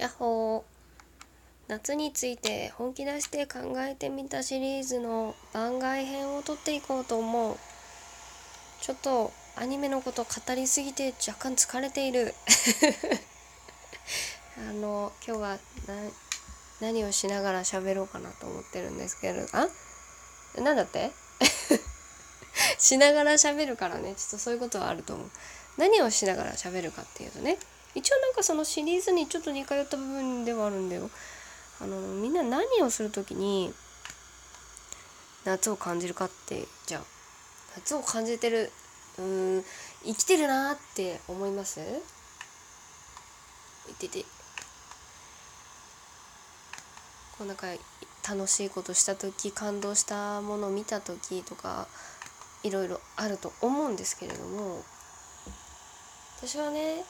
やっほー。夏について本気出して考えてみたシリーズの番外編を撮っていこうと思う。ちょっとアニメのこと語りすぎて若干疲れている。あの今日は何をしながら喋ろうかなと思ってるんですけれど。あ？なんだって？しながら喋るからね。ちょっとそういうことはあると思う。何をしながら喋るかっていうとね。一応なんかそのシリーズにちょっと似通った部分ではあるんだよ。あのみんな何をする時に夏を感じるかってじゃあ夏を感じてるうん生きてるなって思います？いてて。こうなんか楽しいことした時感動したものを見た時とかいろいろあると思うんですけれども。私はね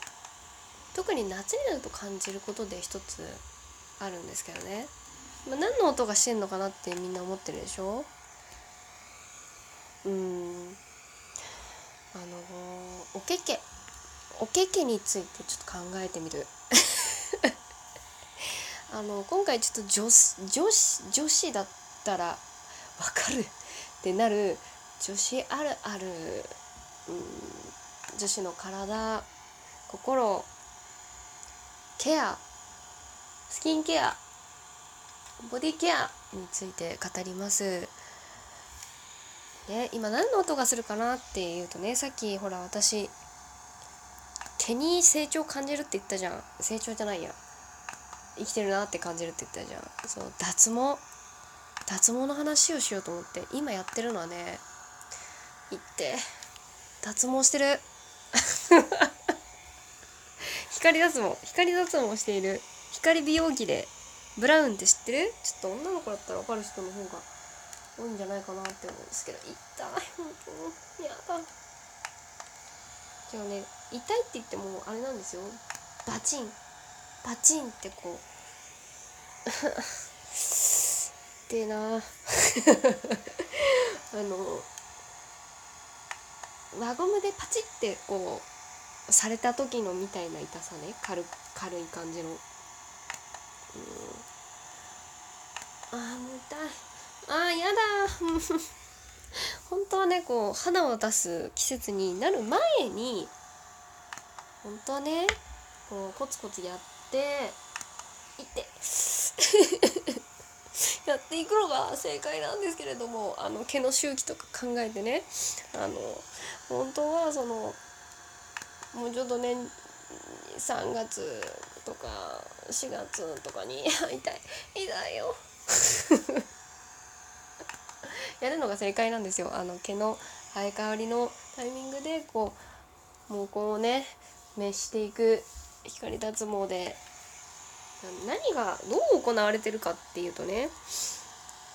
特に夏になると感じることで一つあるんですけどね、まあ、何の音がしてんのかなってみんな思ってるでしょ？うん。あのおけけ。おけけについてちょっと考えてみる。あの今回ちょっと女女子女子だったらわかる。ってなる。女子あるある、うん、女子の体心。ケアスキンケアボディケアについて語ります。ね、今何の音がするかなっていうとねさっきほら私毛に成長感じるって言ったじゃん。成長じゃないや。生きてるなって感じるって言ったじゃん。そう脱毛。脱毛の話をしようと思って今やってるのはね行って脱毛してる。光脱毛光脱毛している。光美容器でブラウンって知ってる？ちょっと女の子だったら分かる人の方が多いんじゃないかなって思うんですけど痛い本当にやだじゃあね痛いって言ってもあれなんですよ。バチン。バチンってこう。でな あの輪ゴムでパチってこうされた時のみたいな痛さね。軽軽い感じの、うん、あー痛い。あーやだ。本当はねこう肌を出す季節になる前に本当はねこうコツコツやっていって。やっていくのが正解なんですけれどもあの毛の周期とか考えてね。あの本当はそのもうちょっとね3月とか4月とかに痛い痛い。よ。やるのが正解なんですよ。あの毛の生え変わりのタイミングでこう毛根をね熱していく光脱毛で。何がどう行われてるかっていうとね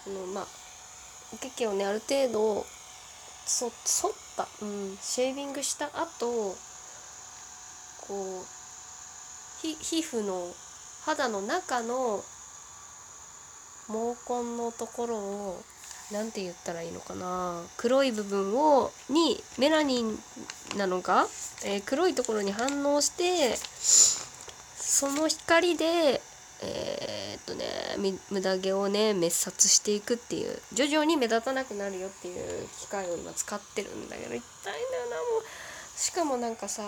あのまあおけけをねある程度そ剃った、うん、シェービングした後こう皮膚の肌の中の毛根のところを何て言ったらいいのかな。黒い部分をにメラニンなのか、えー、黒いところに反応してその光でえー、っとね無駄毛をね滅殺していくっていう。徐々に目立たなくなるよっていう機械を今使ってるんだけど痛いんだよなもう。しかもなんかさ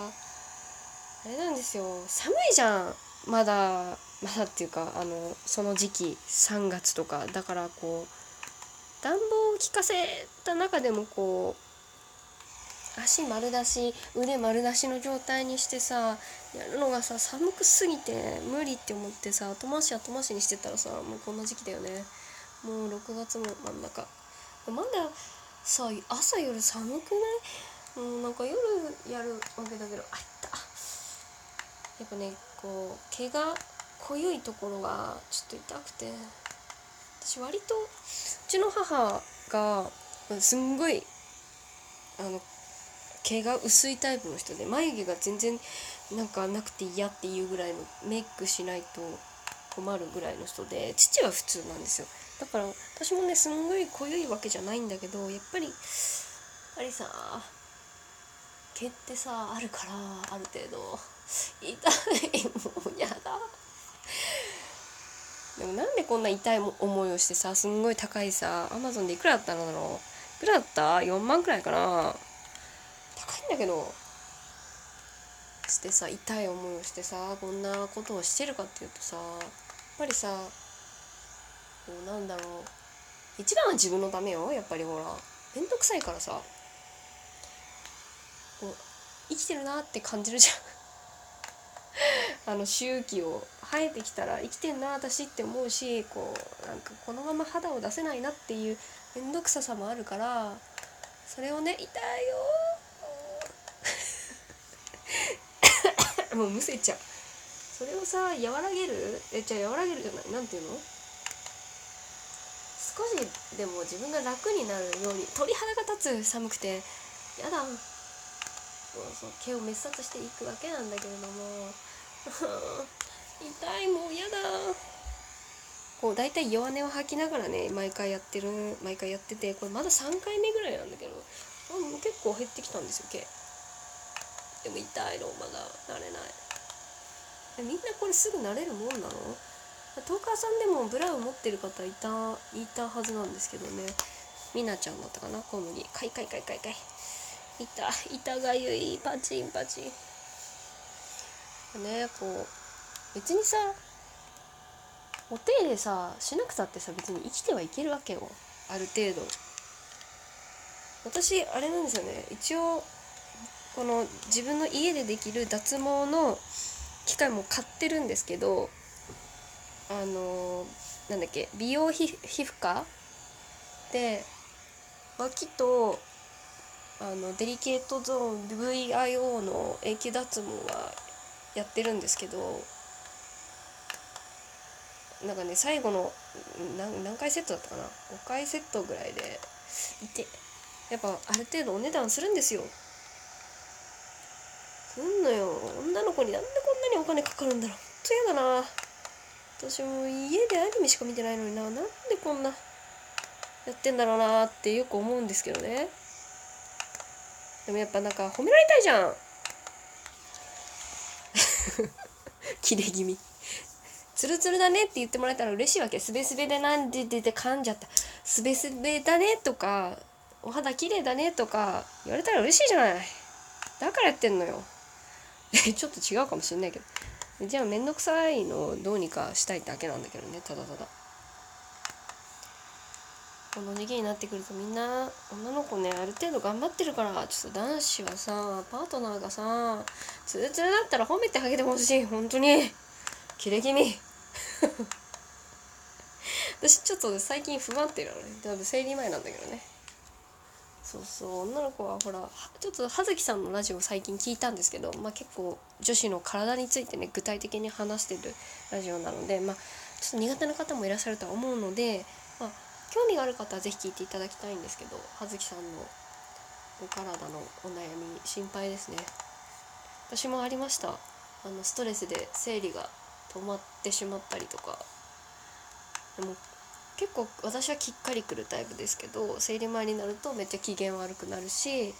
あれなんですよ。寒いじゃん。まだまだっていうかあのその時期。3月とか。だからこう暖房を効かせた中でもこう足丸出し腕丸出しの状態にしてさやるのがさ寒くすぎて無理って思ってさ後回し後回しにしてたらさもうこんな時期だよね。もう6月も真ん中。まださ朝夜寒くない？もうなんか夜やるわけだけどあやっぱねこう毛が濃ゆいところがちょっと痛くて私割とうちの母がすんごいあの毛が薄いタイプの人で眉毛が全然なんかなくて嫌っていうぐらいのメイクしないと困るぐらいの人で父は普通なんですよ。だから私もねすんごい濃ゆいわけじゃないんだけどやっぱりやっぱりさ毛ってさあるからある程度。痛いもうやだ。でもなんでこんな痛い思いをしてさすんごい高いさアマゾンでいくらだったのだろう。いくらだった ?4 万くらいかな。高いんだけど。してさ痛い思いをしてさこんなことをしてるかっていうとさやっぱりさこうなんだろう。一番は自分のためよやっぱりほら。面倒くさいからさ。こう生きてるなって感じるじゃん。あの周期を生えてきたら生きてんな私って思うしこうなんかこのまま肌を出せないなっていう面倒くささもあるからそれをね痛いよ もうむせちゃう。それをさ和らげる？えじゃあ和らげるじゃない？なんていうの？少しでも自分が楽になるように鳥肌が立つ。寒くて。やだ。そう毛を滅殺していくわけなんだけれども。痛いもうやだ。こう大体弱音を吐きながらね毎回やってる毎回やっててこれまだ3回目ぐらいなんだけどもう結構減ってきたんですよ毛。でも痛いのまだ慣れない。みんなこれすぐ慣れるもんなの？トーカーさんでもブラウン持ってる方いたいたはずなんですけどね。みなちゃんだったかな小麦かいかいかいかいかい痛痛がゆい。パチンパチン。ねこう別にさお手入れさしなくたってさ別に生きてはいけるわけよ。ある程度。私あれなんですよね。一応この自分の家でできる脱毛の機械も買ってるんですけどあのなんだっけ美容皮膚科？で脇とあのデリケートゾーン VIO の永久脱毛はやってるんですけどなんかね最後の何何回セットだったかな？5回セットぐらいでいて。やっぱある程度お値段するんですよ。すんのよ。女の子になんでこんなにお金かかるんだろう。ほんと嫌だな。私も家でアニメしか見てないのにな。なんでこんなやってんだろうなってよく思うんですけどね。でもやっぱなんか褒められたいじゃん 切れ気味。ツルツルだねって言ってもらえたら嬉しいわけ。すべすべでなんで出て噛んじゃった。すべすべだねとかお肌綺麗だねとか言われたら嬉しいじゃない。だからやってんのよ。ちょっと違うかもしんないけど。じゃあ面倒くさいのをどうにかしたいだけなんだけどね。ただただ。この時期になってくるとみんな女の子ねある程度頑張ってるからちょっと男子はさパートナーがさツルツルだったら褒めてあげてほしい本当に。キレ気味。私ちょっと最近不安定なのね。多分生理前なんだけどね。そうそう。女の子はほらちょっと葉月さんのラジオ最近聞いたんですけど、まあ、結構女子の体についてね具体的に話してるラジオなので、まあ、ちょっと苦手な方もいらっしゃるとは思うので、興味がある方は是非聞いていただきたいんですけど葉月さんのお体のお悩み心配ですね。私もありました。あのストレスで生理が止まってしまったりとか。でも結構私はきっかりくるタイプですけど生理前になるとめっちゃ機嫌悪くなるし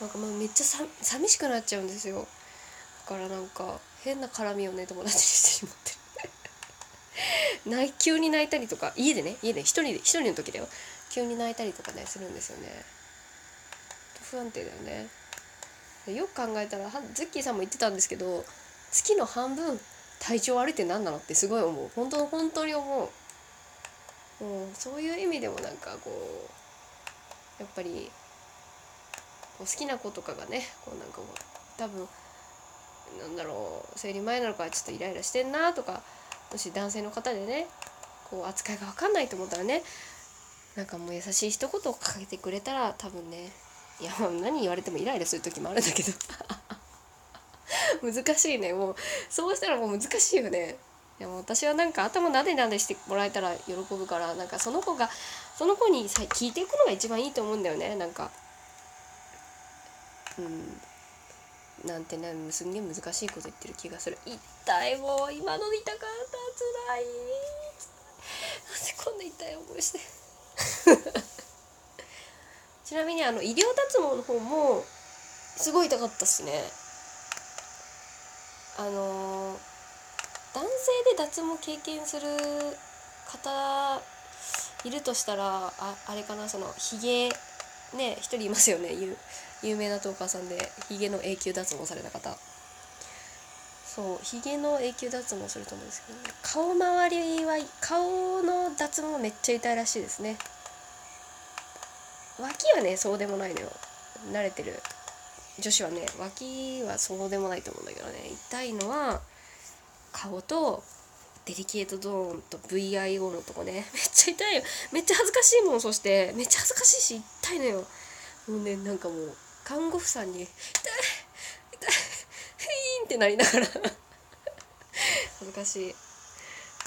なんかもうめっちゃさ寂しくなっちゃうんですよ。だからなんか変な絡みをね友達にしてしまって。る泣急に泣いたりとか家でね家で一人で一人の時だよ。急に泣いたりとかねするんですよね。不安定だよね。よく考えたらズッキーさんも言ってたんですけど月の半分体調悪いって何なのってすごい思う。本当本当に思う、う、そういう意味でもなんかこうやっぱりこう好きな子とかがねこうなんかも多分なんだろう生理前なのかちょっとイライラしてんなとかもし男性の方でねこう扱いが分かんないと思ったらねなんかもう優しい一言をかけてくれたら多分ねいや何言われてもイライラする時もあるんだけど。難しいね。もうそうしたらもう難しいよね。でも私はなんか頭なでなでしてもらえたら喜ぶからなんかその子がその子に聞いていくのが一番いいと思うんだよね。なんかうん。なんてねすんげえ難しいこと言ってる気がする。痛いもう今の痛かった。つらい。なんでこんな痛い思いして。ちなみにあの医療脱毛の方もすごい痛かったっすね。あのー、男性で脱毛経験する方いるとしたらああれかなそのひげね一人いますよね有名なトーカーさんでひげの永久脱毛された方。そうひげの永久脱毛すると思うんですけど、ね、顔周りは顔の脱毛めっちゃ痛いらしいですね。脇はねそうでもないのよ。慣れてる。女子はね脇はそうでもないと思うんだけどね。痛いのは顔とデリケートゾーンと VIO のとこね。めっちゃ痛いよ。めっちゃ恥ずかしいもんそして。めっちゃ恥ずかしいし痛いのよ。もうねなんかもう看護婦さんに「痛い痛いヒーン!」ってなりながら恥ずかしい。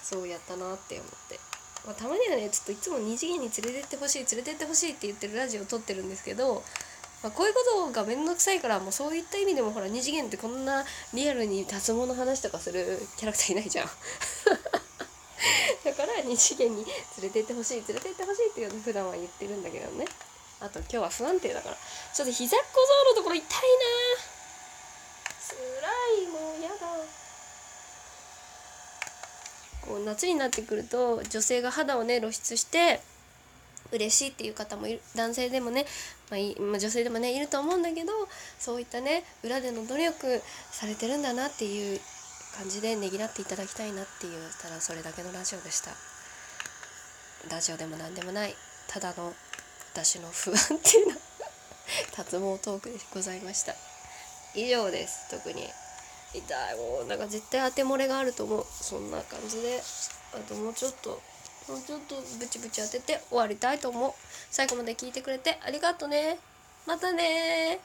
そうやったなって思って、まあ、たまにはねちょっといつも二次元に連れてってほしい連れてってほしいって言ってるラジオを撮ってるんですけどまあ、こういうことが面倒くさいからもうそういった意味でもほら二次元ってこんなリアルに脱毛の話とかするキャラクターいないじゃん。だから二次元に連れてってほしい連れてってほしいっていうの普段は言ってるんだけどね。あと今日は不安定だから。ちょっと膝小僧のところ痛いな。つらいもうやだ。こう夏になってくると女性が肌をね露出して嬉しいっていう方もいる。男性でもね、まあいまあ、女性でもねいると思うんだけどそういったね裏での努力されてるんだなっていう感じでねぎらっていただきたいなっていうただそれだけのラジオでした。ラジオでも何でもない。ただの私の不安定な脱毛トークでございました。以上です。特に。痛い。もうなんか絶対当て漏れがあると思う。そんな感じで。あともうちょっと。もうちょっとブチブチ当てて終わりたいと思う。最後まで聞いてくれてありがとうね。またね